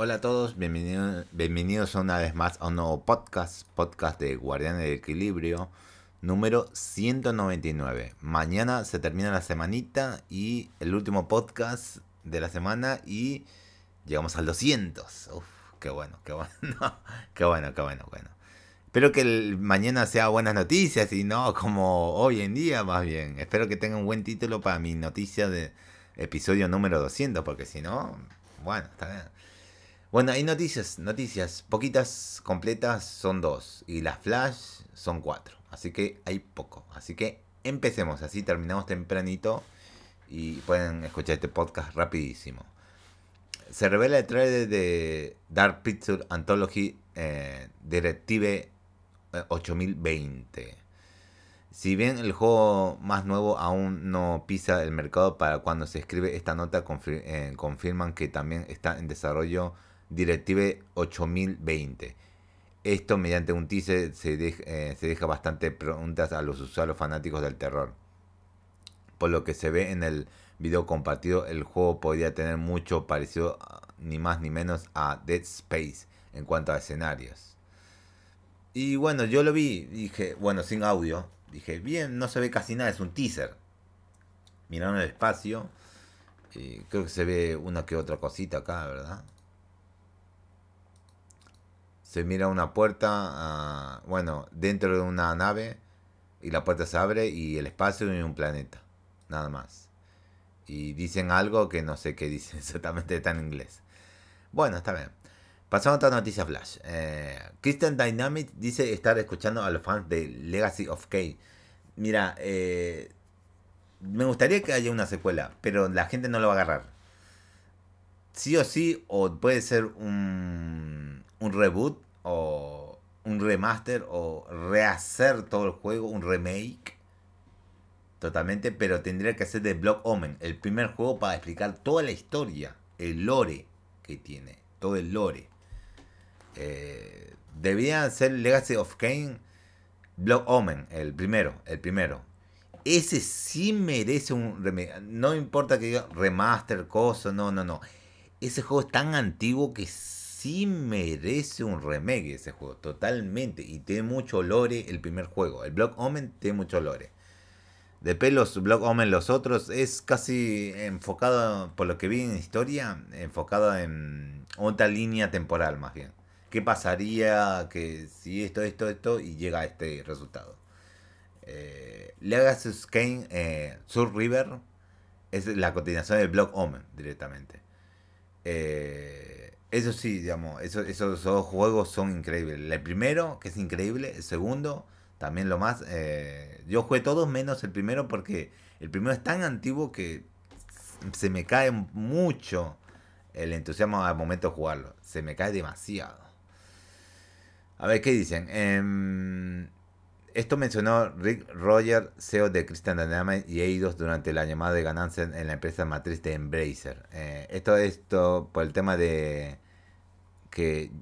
Hola a todos, bienvenidos, bienvenidos una vez más a un nuevo podcast, podcast de Guardianes del Equilibrio, número 199. Mañana se termina la semanita y el último podcast de la semana y llegamos al 200. Uf, qué bueno, qué bueno, qué bueno, qué bueno, bueno. Espero que mañana sea buenas noticias y no como hoy en día más bien. Espero que tenga un buen título para mi noticia de episodio número 200 porque si no, bueno, está bien. Bueno, hay noticias, noticias, poquitas completas son dos y las flash son cuatro, así que hay poco. Así que empecemos, así terminamos tempranito y pueden escuchar este podcast rapidísimo. Se revela el trailer de Dark Picture Anthology eh, Directive 8020. Eh, si bien el juego más nuevo aún no pisa el mercado para cuando se escribe esta nota, eh, confirman que también está en desarrollo Directive 8020. Esto mediante un teaser se, eh, se deja bastante preguntas a los usuarios fanáticos del terror. Por lo que se ve en el video compartido, el juego podría tener mucho parecido ni más ni menos a Dead Space en cuanto a escenarios. Y bueno, yo lo vi, dije, bueno, sin audio, dije, bien, no se ve casi nada, es un teaser. Miraron el espacio, y creo que se ve una que otra cosita acá, ¿verdad? Se mira una puerta, ah, bueno, dentro de una nave y la puerta se abre y el espacio y un planeta, nada más. Y dicen algo que no sé qué dicen exactamente, está en inglés. Bueno, está bien. Pasamos a otra noticia flash. Eh, Christian Dynamic dice estar escuchando a los fans de Legacy of K. Mira, eh, me gustaría que haya una secuela, pero la gente no lo va a agarrar. Sí o sí, o puede ser un, un reboot o un remaster o rehacer todo el juego, un remake. Totalmente, pero tendría que ser de Block Omen, el primer juego para explicar toda la historia, el lore que tiene, todo el lore. Eh, debía ser Legacy of Kane, Block Omen, el primero, el primero. Ese sí merece un remake. No importa que diga remaster, cosa, no, no, no. Ese juego es tan antiguo que sí merece un remake ese juego, totalmente. Y tiene mucho lore el primer juego. El Block Omen tiene mucho lore. De pelos Block Omen los otros es casi enfocado, por lo que vi en historia, enfocado en otra línea temporal más bien. ¿Qué pasaría que si esto, esto, esto y llega a este resultado? Eh, Legacy Kane eh, Sur River es la continuación del Block Omen directamente. Eh, eso sí, digamos, esos dos juegos son increíbles. El primero, que es increíble, el segundo, también lo más. Eh, yo jugué todos menos el primero porque el primero es tan antiguo que se me cae mucho el entusiasmo al momento de jugarlo. Se me cae demasiado. A ver, ¿qué dicen? Eh, esto mencionó Rick Roger, CEO de Christian Dynamics y Eidos durante la llamada de ganancia en la empresa matriz de Embracer. Eh, esto esto por el tema de que,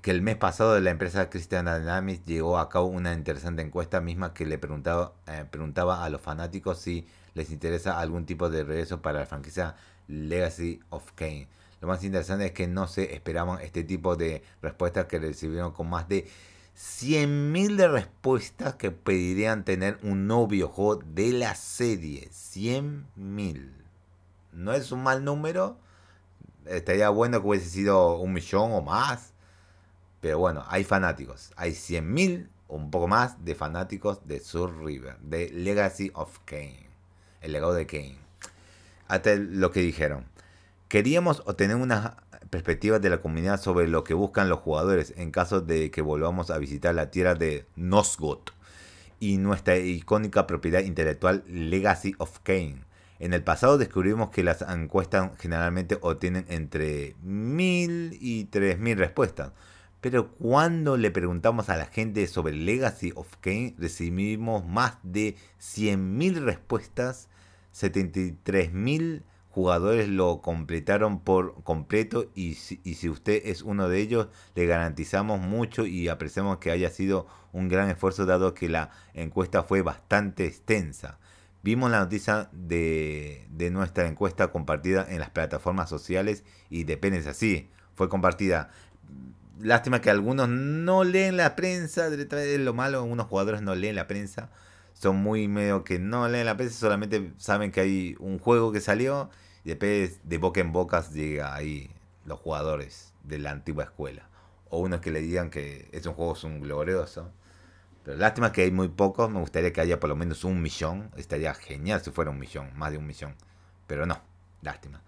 que el mes pasado la empresa Christian Dynamics llevó a cabo una interesante encuesta misma que le preguntaba, eh, preguntaba a los fanáticos si les interesa algún tipo de regreso para la franquicia Legacy of Kane. Lo más interesante es que no se esperaban este tipo de respuestas que recibieron con más de 100.000 de respuestas que pedirían tener un nuevo juego de la serie. 100.000. No es un mal número. Estaría bueno que hubiese sido un millón o más. Pero bueno, hay fanáticos. Hay 100.000 o un poco más de fanáticos de Sur River. De Legacy of Kane. El legado de Kane. Hasta lo que dijeron. Queríamos obtener una perspectivas de la comunidad sobre lo que buscan los jugadores en caso de que volvamos a visitar la tierra de Nosgoth y nuestra icónica propiedad intelectual Legacy of Kane. En el pasado descubrimos que las encuestas generalmente obtienen entre 1000 y 3000 respuestas. Pero cuando le preguntamos a la gente sobre Legacy of Kane, recibimos más de 100.000 respuestas, 73.000 jugadores lo completaron por completo y si, y si, usted es uno de ellos, le garantizamos mucho y apreciamos que haya sido un gran esfuerzo dado que la encuesta fue bastante extensa. Vimos la noticia de, de nuestra encuesta compartida en las plataformas sociales y depende así. fue compartida. Lástima que algunos no leen la prensa, es lo malo, algunos jugadores no leen la prensa. Son muy medio que no leen la prensa, solamente saben que hay un juego que salió y después de boca en boca llega ahí los jugadores de la antigua escuela. O unos que le digan que es un juego es glorioso. Pero lástima que hay muy pocos, me gustaría que haya por lo menos un millón. Estaría genial si fuera un millón, más de un millón. Pero no, lástima.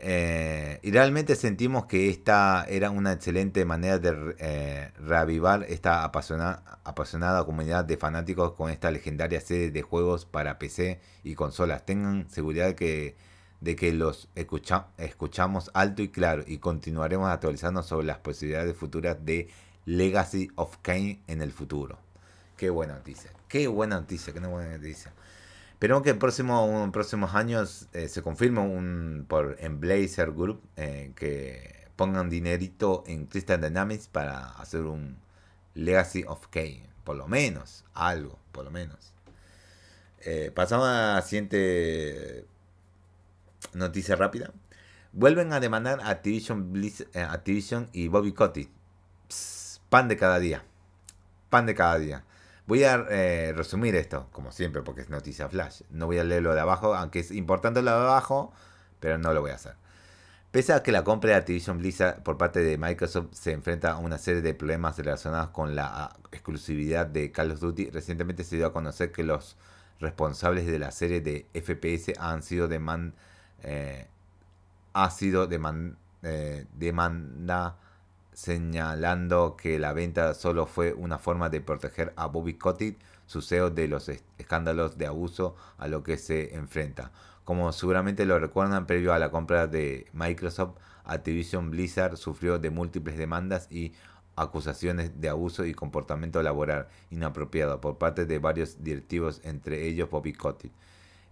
Eh, y realmente sentimos que esta era una excelente manera de eh, reavivar esta apasionada, apasionada comunidad de fanáticos con esta legendaria serie de juegos para PC y consolas. Tengan seguridad que, de que los escuchamos alto y claro y continuaremos actualizando sobre las posibilidades futuras de Legacy of Kane en el futuro. Qué buena noticia, qué buena noticia, qué buena noticia. Esperemos que en próximo, próximos años eh, se confirme un, por Blazer Group eh, que pongan dinerito en Crystal Dynamics para hacer un Legacy of K. Por lo menos, algo, por lo menos. Eh, pasamos a la siguiente noticia rápida. Vuelven a demandar a Activision, Activision y Bobby Kotick. pan de cada día. Pan de cada día. Voy a eh, resumir esto, como siempre, porque es noticia flash. No voy a leer lo de abajo, aunque es importante lo de abajo, pero no lo voy a hacer. Pese a que la compra de Activision Blizzard por parte de Microsoft se enfrenta a una serie de problemas relacionados con la ah, exclusividad de Call of Duty, recientemente se dio a conocer que los responsables de la serie de FPS han sido demand, eh, ha sido eh, demanda señalando que la venta solo fue una forma de proteger a Bobby Kotick, su CEO, de los escándalos de abuso a lo que se enfrenta. Como seguramente lo recuerdan, previo a la compra de Microsoft, Activision Blizzard sufrió de múltiples demandas y acusaciones de abuso y comportamiento laboral inapropiado por parte de varios directivos, entre ellos Bobby Kotick.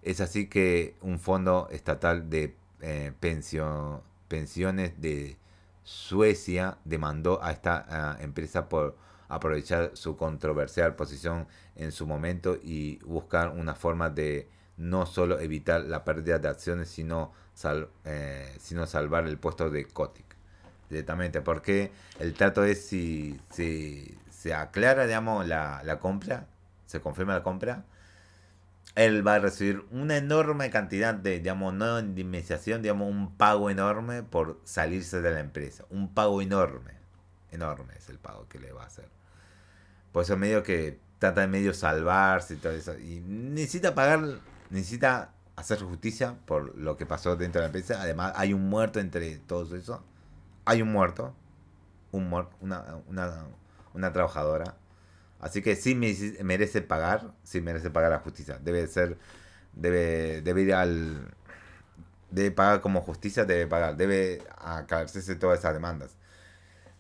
Es así que un fondo estatal de eh, pensiones de Suecia demandó a esta empresa por aprovechar su controversial posición en su momento y buscar una forma de no solo evitar la pérdida de acciones, sino, eh, sino salvar el puesto de Kotick directamente. Porque el trato es si, se aclara, digamos, la compra, se confirma la compra, él va a recibir una enorme cantidad de, digamos, no indemnización, digamos, un pago enorme por salirse de la empresa. Un pago enorme. Enorme es el pago que le va a hacer. Por eso medio que trata de medio salvarse y todo eso. Y necesita pagar, necesita hacer justicia por lo que pasó dentro de la empresa. Además, hay un muerto entre todos eso. Hay un muerto. Un una, una trabajadora Así que sí merece pagar, sí merece pagar la justicia. Debe ser, debe, debe ir al, debe pagar como justicia, debe pagar, debe acabarse todas esas demandas.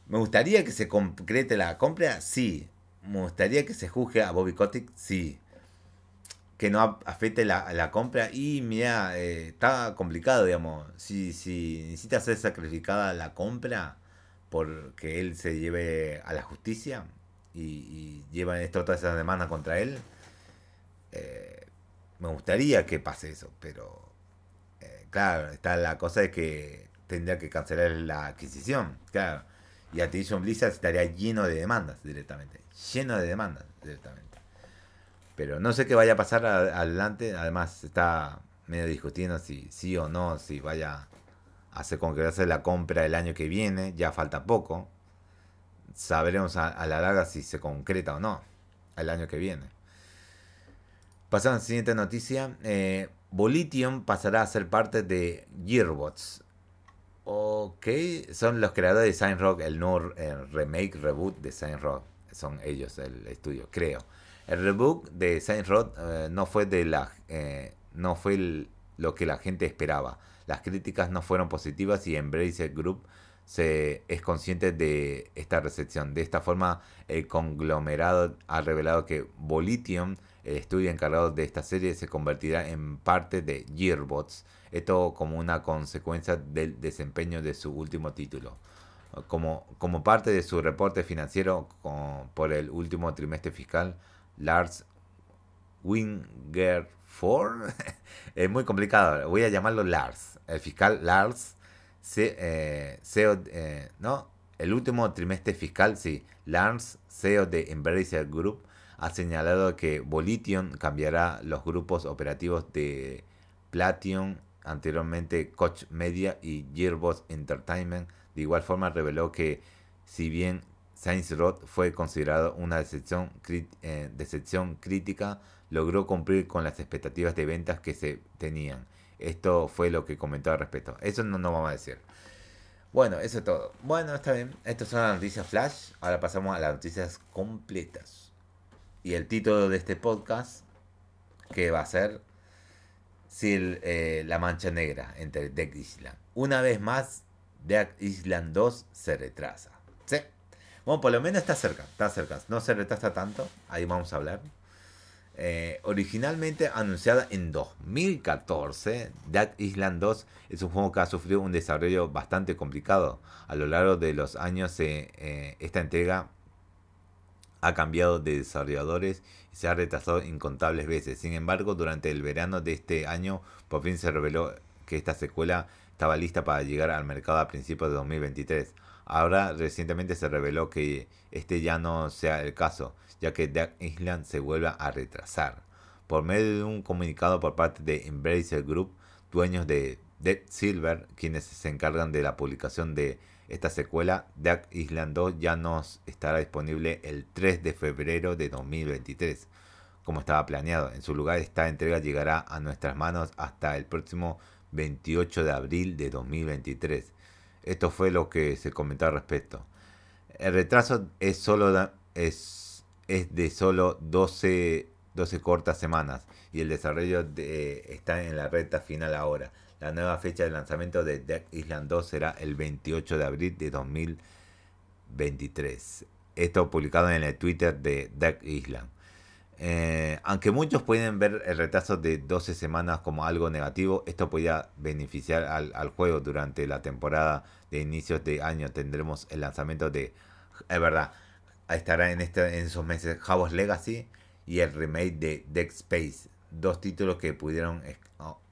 Me gustaría que se concrete la compra, sí. Me gustaría que se juzgue a Bobby Kotick, sí. Que no afecte la, la compra. Y mira, eh, está complicado, digamos. Si, si necesita ser sacrificada la compra porque él se lleve a la justicia, y, llevan esto, todas esas demandas contra él, eh, me gustaría que pase eso, pero eh, claro, está la cosa de que tendría que cancelar la adquisición, claro. Y Activision Blizzard estaría lleno de demandas directamente, lleno de demandas directamente. Pero no sé qué vaya a pasar adelante, además está medio discutiendo si sí o no, si vaya a hacer concretarse la compra el año que viene, ya falta poco sabremos a, la larga si se concreta o no el año que viene. Pasando a la siguiente noticia. Eh, Bolitium pasará a ser parte de Gearbox. Ok, son los creadores de Sign Rock, el nuevo remake, reboot de Sign Rock. Son ellos el estudio, creo. El reboot de Sign Rock eh, no fue de la eh, no fue lo que la gente esperaba. Las críticas no fueron positivas y Embracer Group se es consciente de esta recepción. De esta forma, el conglomerado ha revelado que Bolitium, el estudio encargado de esta serie, se convertirá en parte de Gearbox. Esto como una consecuencia del desempeño de su último título. Como, como parte de su reporte financiero por el último trimestre fiscal, Lars Wingerford, es muy complicado, voy a llamarlo Lars, el fiscal Lars eh, CEO, eh, ¿no? El último trimestre fiscal, sí. Lance, CEO de Embracer Group, ha señalado que Volition cambiará los grupos operativos de Platinum, anteriormente Coach Media y Gearbox Entertainment. De igual forma reveló que si bien Saints Row fue considerado una decepción, eh, decepción crítica, logró cumplir con las expectativas de ventas que se tenían. Esto fue lo que comentó al respecto. Eso no nos vamos a decir. Bueno, eso es todo. Bueno, está bien. Estas son las noticias flash. Ahora pasamos a las noticias completas. Y el título de este podcast, que va a ser si eh, la mancha negra entre Deck Island. Una vez más, Deck Island 2 se retrasa. ¿Sí? Bueno, por lo menos está cerca, está cerca. No se retrasa tanto. Ahí vamos a hablar. Eh, originalmente anunciada en 2014, Dead Island 2 es un juego que ha sufrido un desarrollo bastante complicado. A lo largo de los años, eh, esta entrega ha cambiado de desarrolladores y se ha retrasado incontables veces. Sin embargo, durante el verano de este año, por fin se reveló que esta secuela estaba lista para llegar al mercado a principios de 2023. Ahora recientemente se reveló que este ya no sea el caso ya que Dead Island se vuelve a retrasar. Por medio de un comunicado por parte de Embracer Group, dueños de Dead Silver, quienes se encargan de la publicación de esta secuela, Dead Island 2 ya nos estará disponible el 3 de febrero de 2023, como estaba planeado. En su lugar, esta entrega llegará a nuestras manos hasta el próximo 28 de abril de 2023. Esto fue lo que se comentó al respecto. El retraso es solo es es de solo 12, 12 cortas semanas y el desarrollo de, está en la recta final ahora. La nueva fecha de lanzamiento de Deck Island 2 será el 28 de abril de 2023. Esto publicado en el Twitter de Deck Island. Eh, aunque muchos pueden ver el retraso de 12 semanas como algo negativo, esto podría beneficiar al, juego durante la temporada de inicios de año. Tendremos el lanzamiento de... Es verdad, estará en, este, en esos meses Hogwarts Legacy y el remake de Deck Space, dos títulos que pudieron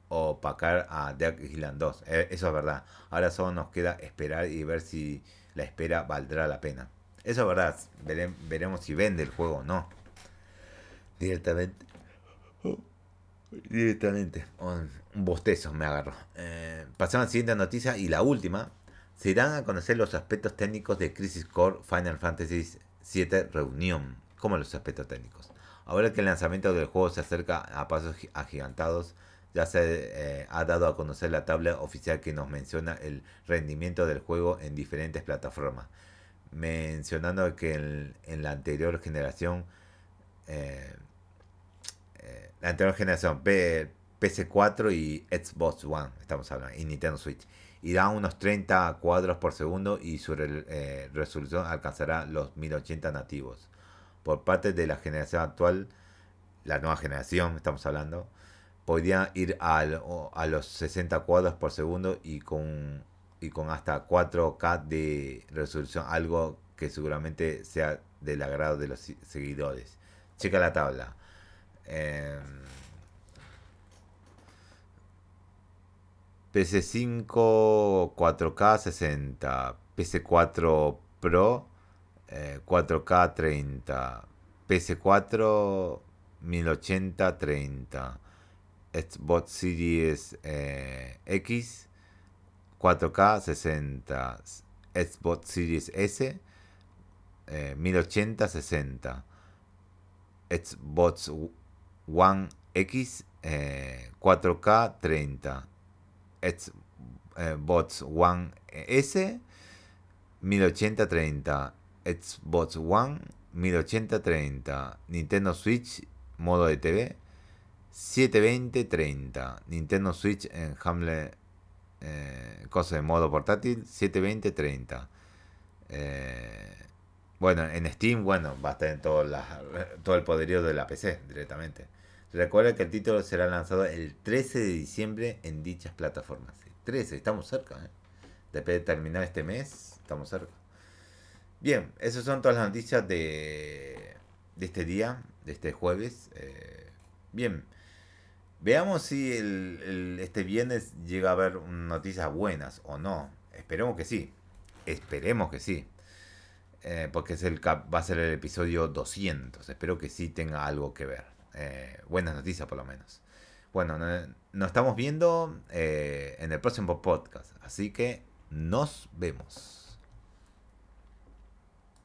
opacar a Deck Island 2. Eh, eso es verdad. Ahora solo nos queda esperar y ver si la espera valdrá la pena. Eso es verdad. veremos si vende el juego o no. Directamente. Directamente. Un, bostezo me agarro. Eh, pasamos a la siguiente noticia y la última. Se irán a conocer los aspectos técnicos de Crisis Core Final Fantasy 7 reunión, como los aspectos técnicos. Ahora que el lanzamiento del juego se acerca a pasos agigantados, ya se eh, ha dado a conocer la tabla oficial que nos menciona el rendimiento del juego en diferentes plataformas, mencionando que en, la anterior generación, eh, eh, la anterior generación P, PC4 y Xbox One, estamos hablando, y Nintendo Switch, y da unos 30 cuadros por segundo y su eh, resolución alcanzará los 1080 nativos. Por parte de la generación actual, la nueva generación, estamos hablando, podría ir a los 60 cuadros por segundo y con, y con hasta 4K de resolución, algo que seguramente sea del agrado de los seguidores. Checa la tabla. Eh, PC5 4K 60, PC4 Pro 4K 30, PC4 1080 30, Xbox Series eh, X 4K 60, Xbox Series S 1080 60, Xbox One X 4K 30 Xbox One S 1080-30, Xbox One 1080-30, Nintendo Switch modo de TV 720-30, Nintendo Switch en Hamlet eh, cosa de modo portátil 720-30. Eh, bueno, en Steam, bueno, va a en todo, todo el poderío de la PC directamente. Recuerda que el título será lanzado el 13 de diciembre en dichas plataformas. 13, estamos cerca. ¿eh? Después de terminar este mes, estamos cerca. Bien, esas son todas las noticias de, este día, de este jueves. Eh, bien, veamos si este viernes llega a haber noticias buenas o no. esperemos que sí. Esperemos que sí. Eh, porque es el va a ser el episodio 200. Espero que sí tenga algo que ver. Eh, buenas noticias por lo menos. Bueno, nos estamos viendo en el próximo podcast. Así que nos vemos.